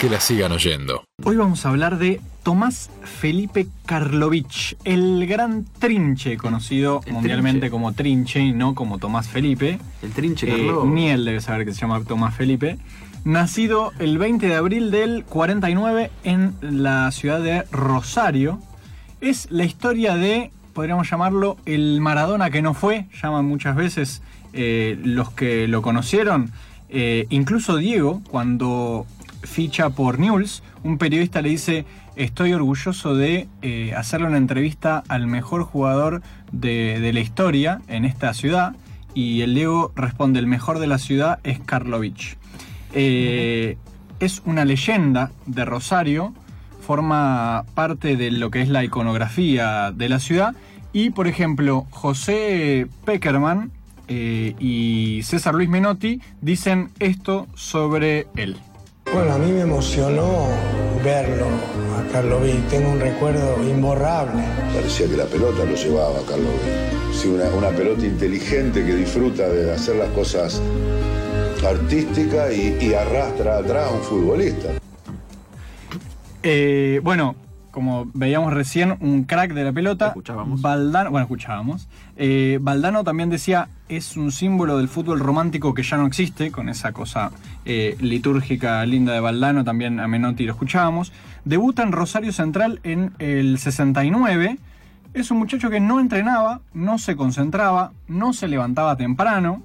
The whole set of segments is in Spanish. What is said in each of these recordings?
que la sigan oyendo. Hoy vamos a hablar de Tomás Felipe Karlovich, el gran trinche, conocido El mundialmente Trinche. como trinche y no como Tomás Felipe. El trinche Eh, Carlos. ni él debe saber que se llama Tomás Felipe. Nacido el 20 de abril del 49 en la ciudad de Rosario. Es la historia de, podríamos llamarlo, el Maradona que no fue, llaman muchas veces eh, los que lo conocieron. Eh, incluso Diego, cuando ficha por News, un periodista le dice, estoy orgulloso de eh, hacerle una entrevista al mejor jugador de, la historia en esta ciudad. Y el Diego responde, el mejor de la ciudad es Karlovich. Eh, es una leyenda de Rosario, forma parte de lo que es la iconografía de la ciudad. Y, por ejemplo, José Peckerman eh, y César Luis Menotti dicen esto sobre él. Bueno, a mí me emocionó verlo a Carlovi. Tengo un recuerdo imborrable. Parecía que la pelota lo llevaba a Carlos. Sí, una, una pelota inteligente que disfruta de hacer las cosas artísticas y, y arrastra atrás a un futbolista. Eh, bueno, como veíamos recién, un crack de la pelota. Escuchábamos. Valdano, bueno, escuchábamos. Eh, Valdano también decía, es un símbolo del fútbol romántico que ya no existe, con esa cosa eh, litúrgica linda de Valdano, también a Menotti lo escuchábamos. Debuta en Rosario Central en el 69. Es un muchacho que no entrenaba, no se concentraba, no se levantaba temprano,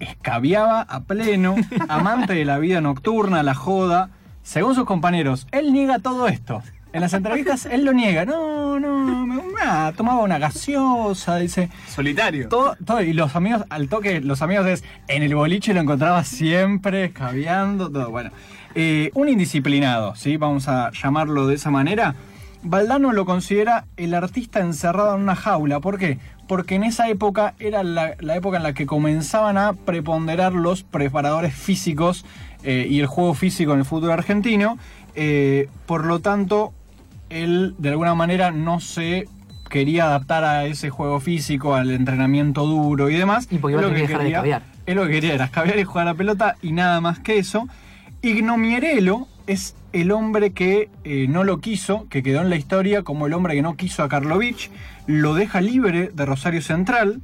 escabiaba a pleno, amante de la vida nocturna, la joda. Según sus compañeros, él niega todo esto. En las entrevistas él lo niega. No, no, me- ah, tomaba una gaseosa, dice. Solitario. Todo, todo, y los amigos, al toque, los amigos es, en el boliche lo encontraba siempre, escabeando, todo. Bueno, Eh, un indisciplinado, ¿sí? Vamos a llamarlo de esa manera. Valdano lo considera el artista encerrado en una jaula. ¿Por qué? Porque en esa época era la, la época en la que comenzaban a preponderar los preparadores físicos eh, y el juego físico en el fútbol argentino. Eh, por lo tanto, él de alguna manera no se quería adaptar a ese juego físico, al entrenamiento duro y demás. Y porque Él lo que dejar de quería- escabear. Él lo que quería era escabear y jugar a la pelota y nada más que eso. Ignomierelo es el hombre que eh, no lo quiso, que quedó en la historia como el hombre que no quiso a Karlovich, lo deja libre de Rosario Central.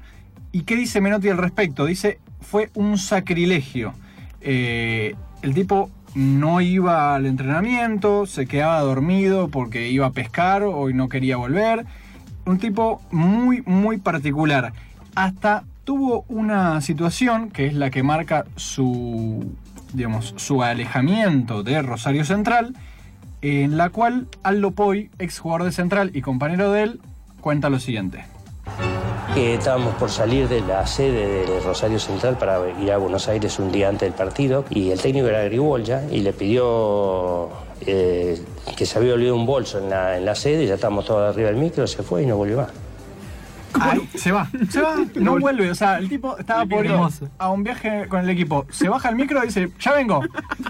¿Y qué dice Menotti al respecto? Dice, fue un sacrilegio. Eh, el tipo no iba al entrenamiento, se quedaba dormido porque iba a pescar o no quería volver. Un tipo muy, muy particular. Hasta tuvo una situación que es la que marca su, digamos, su alejamiento de Rosario Central, en la cual Aldo Poi, ex jugador de Central y compañero de él, cuenta lo siguiente. Que estábamos por salir de la sede de Rosario Central para ir a Buenos Aires un día antes del partido y el técnico era Gribolya y le pidió eh, que se había olvidado un bolso en la, en la sede, ya estábamos todos arriba del micro, se fue y no volvió más. Ay, se va, se va, no vuelve. O sea, el tipo estaba por ir a un viaje con el equipo. Se baja el micro y dice, ya vengo.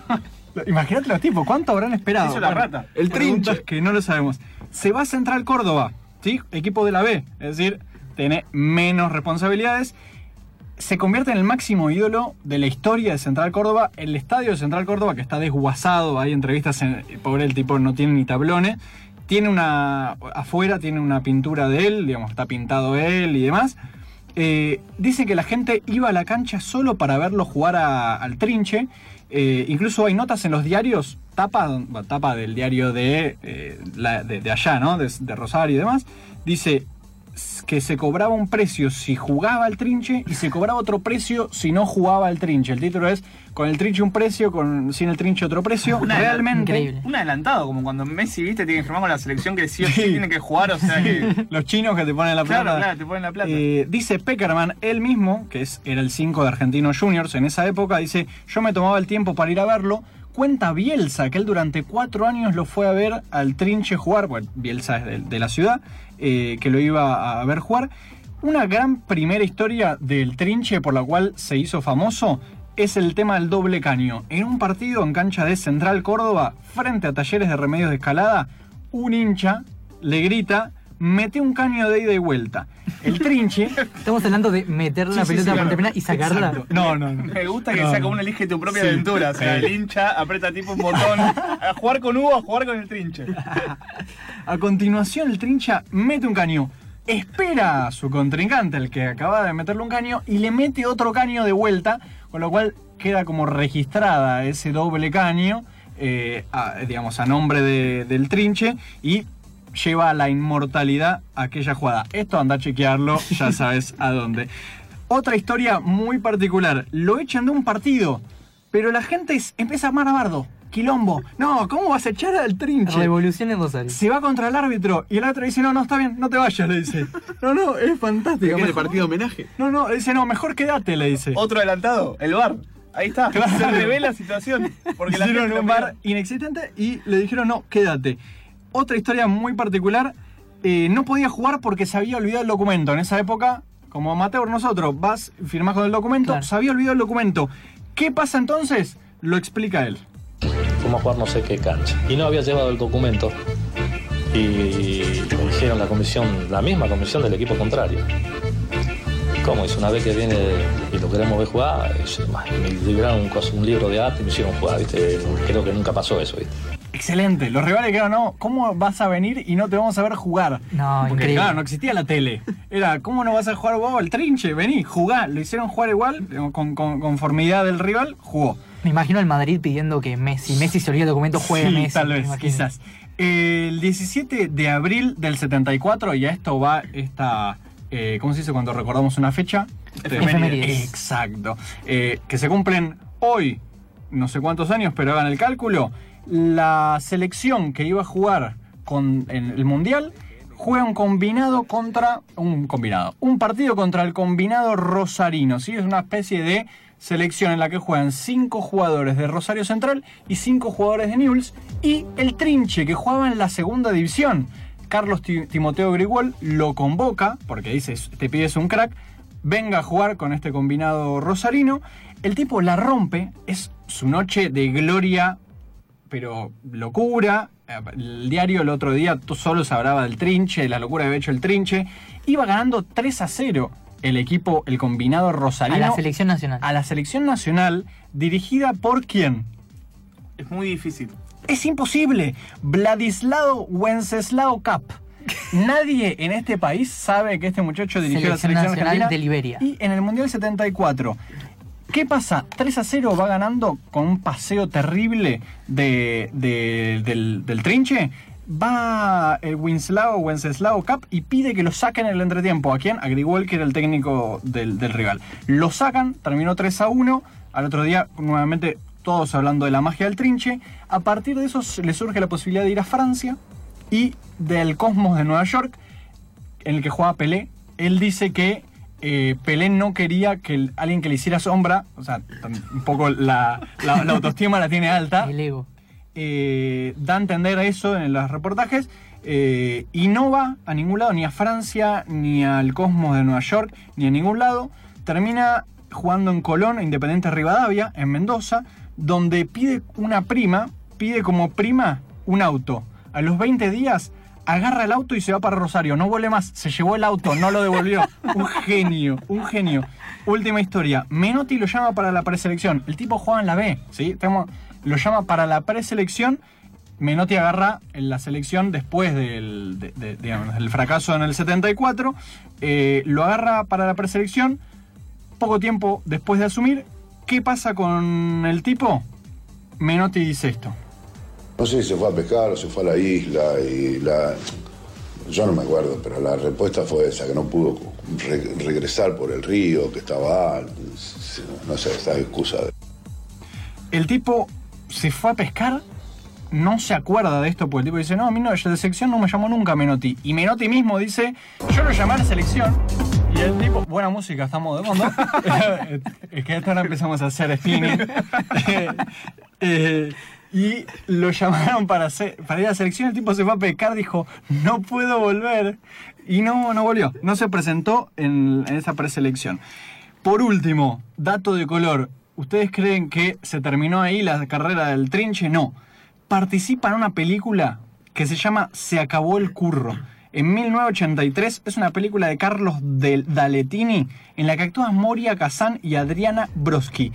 Imagínate los tipos, ¿cuánto habrán esperado? Hizo la rata. El trinche. que no lo sabemos. Se va a Central Córdoba, ¿sí? Equipo de la B, es decir, tiene menos responsabilidades. Se convierte en el máximo ídolo de la historia de Central Córdoba. El estadio de Central Córdoba, que está desguazado, hay entrevistas, en, pobre el tipo no tiene ni tablones. Tiene una. afuera tiene una pintura de él, digamos, está pintado él y demás. Eh, dice que la gente iba a la cancha solo para verlo jugar al trinche. Eh, incluso hay notas en los diarios, tapa, tapa del diario de, eh, de, de allá, ¿no? De, Rosario y demás. Dice que se cobraba un precio si jugaba al trinche y se cobraba otro precio si no jugaba al trinche. El título es con el trinche un precio, con sin el trinche otro precio. Una- Realmente increíble. Un adelantado, como cuando Messi, viste, tiene que firmar con la selección que sí o sí Sí. tiene que jugar, o sea que. los chinos que te ponen la plata. Claro, claro, te ponen la plata. Eh, dice Peckerman, él mismo, que es, era el 5 de Argentinos Juniors en esa época, dice, yo me tomaba el tiempo para ir a verlo. Cuenta Bielsa, que él durante cuatro años lo fue a ver al Trinche jugar, bueno, Bielsa es de, la ciudad, eh, que lo iba a ver jugar. Una gran primera historia del Trinche por la cual se hizo famoso es el tema del doble caño. En un partido en cancha de Central Córdoba, frente a Talleres de Remedios de Escalada, un hincha le grita, mete un caño de ida y vuelta. El trinche. Estamos hablando de meter la Sí, sí, pelota sí, claro. terminar y sacarla. Exacto. No, no, no. Me gusta que No, sea como un elige tu propia Sí. aventura. O sea, Sí. el hincha aprieta tipo un botón. A jugar con Hugo, a jugar con el trinche. A continuación, el trincha mete un caño. Espera a su contrincante, el que acaba de meterle un caño, y le mete otro caño de vuelta, con lo cual queda como registrada ese doble caño, eh, a- digamos, a nombre de- del trinche, y lleva a la inmortalidad aquella jugada. Esto anda a chequearlo, ya sabes a dónde. Otra historia muy particular. Lo echan de un partido, pero la gente es- empieza a armar a bardo. Quilombo. No, ¿cómo vas a echar al trinche? Revolución en Rosario. Se va contra el árbitro y el árbitro dice, no, no, está bien, no te vayas, le dice. No, no, es fantástico. ¿Qué es el mejor- partido homenaje? No, no, le dice, no, mejor quédate, le dice. Otro adelantado, el bar. Ahí está. Claro. Se revela la situación. Porque la Hicieron gente un lo bar inexistente y le dijeron, no, quédate. Otra historia muy particular, eh, no podía jugar porque se había olvidado el documento. En esa época, como amateur nosotros, vas, firmás con el documento, Claro. se había olvidado el documento. ¿Qué pasa entonces? Lo explica él. fuimos a jugar no sé qué cancha. Y no había llevado el documento. Y me dijeron la comisión, la misma comisión del equipo contrario. ¿Cómo? Dice, una vez que viene y lo queremos ver jugar, y me libraron un libro de arte y me hicieron jugar, ¿viste? Creo que nunca pasó eso, ¿viste? Excelente. Los rivales dijeron, no, ¿cómo vas a venir y no te vamos a ver jugar? No, Porque increíble. claro, no existía la tele. Era, ¿cómo no vas a jugar vos el trinche? Vení, jugá. Lo hicieron jugar igual, con, con conformidad del rival, jugó. Me imagino al Madrid pidiendo que Messi, Messi se olvide el documento, juegue Sí, Messi. tal vez, quizás. El 17 de abril del 74, y a esto va esta... eh, ¿Cómo se dice cuando recordamos una fecha? Efemérides. Exacto. Eh, que se cumplen hoy, no sé cuántos años, pero hagan el cálculo. La selección que iba a jugar con, en el Mundial juega un combinado contra. Un combinado. Un partido contra el combinado rosarino. ¿sí? Es una especie de selección en la que juegan cinco jugadores de Rosario Central y cinco jugadores de Newell's. Y el Trinche, que jugaba en la segunda división. Carlos Ti- Timoteo Grigol lo convoca, porque dice, te pides un crack, venga a jugar con este combinado rosarino. El tipo la rompe, es su noche de gloria, pero locura. El diario el otro día solo se hablaba del trinche, de la locura que había hecho el trinche. Iba ganando 3 a 0 el equipo, el combinado A rosarino. la selección nacional. a la selección nacional, dirigida por quién? Es muy difícil. Es imposible. Vladislao Wenceslao Cap. Nadie en este país sabe que este muchacho dirigió la Selección selección nacional argentina. de Liberia. Y en el Mundial 74. ¿Qué pasa? 3 a 0 va ganando con un paseo terrible de, de- del, trinche. Va el Winslow, Wenceslao Cap y pide que lo saquen en el entretiempo. ¿A quién? A Grigol, que era el técnico del, del rival. Lo sacan, terminó 3 a 1. Al otro día, nuevamente, todos hablando de la magia del trinche. A partir de eso le surge la posibilidad de ir a Francia y del Cosmos de Nueva York, en el que juega Pelé. Él dice que eh, Pelé no quería que el- alguien que le hiciera sombra, o sea, un poco la, la- la autoestima la tiene alta, El ego. eh, da a entender eso en los reportajes eh, y no va a ningún lado, ni a Francia, ni al Cosmos de Nueva York, ni a ningún lado. Termina jugando en Colón, Independiente Rivadavia, en Mendoza, donde pide una prima, pide como prima un auto. A los 20 días agarra el auto y se va para Rosario, no vuelve más, se llevó el auto, no lo devolvió. Un genio, un genio. Última historia, Menotti lo llama para la preselección, el tipo juega en la B, ¿sí? Tenemos- lo llama para la preselección, Menotti agarra en la selección después del, de- de- digamos, del fracaso en el 74, eh, lo agarra para la preselección, poco tiempo después de asumir, ¿qué pasa con el tipo? Menotti dice esto. No sé si se fue a pescar o se fue a la isla y la... Yo no me acuerdo, pero la respuesta fue esa, que no pudo re- regresar por el río, que estaba... No sé, esta excusa de... El tipo se fue a pescar, no se acuerda de esto, porque el tipo dice, no, a mí no, de selección no me llamó nunca Menotti. Y Menotti mismo dice, yo lo llamé a la selección. Y el tipo, buena música, estamos de fondo. es que ahora empezamos a hacer spinning. Eh, y lo llamaron para, hacer- para ir a la selección. El tipo se fue a pescar, dijo, no puedo volver. Y no, no volvió. No se presentó en, en esa preselección. Por último, dato de color. ¿Ustedes creen que se terminó ahí la carrera del trinche? No. Participa en una película que se llama Se acabó el curro. en 1983. Es una película de Carlos Del Daletini en la que actúan Moria Kazan y Adriana Broski.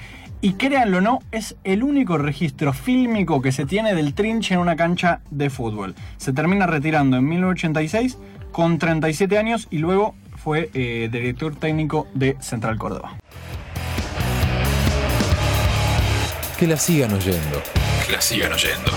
Y créanlo o no, es el único registro fílmico que se tiene del trinche en una cancha de fútbol. Se termina retirando en 1986 con 37 años y luego fue eh, director técnico de Central Córdoba. Que la sigan oyendo. Que la sigan oyendo.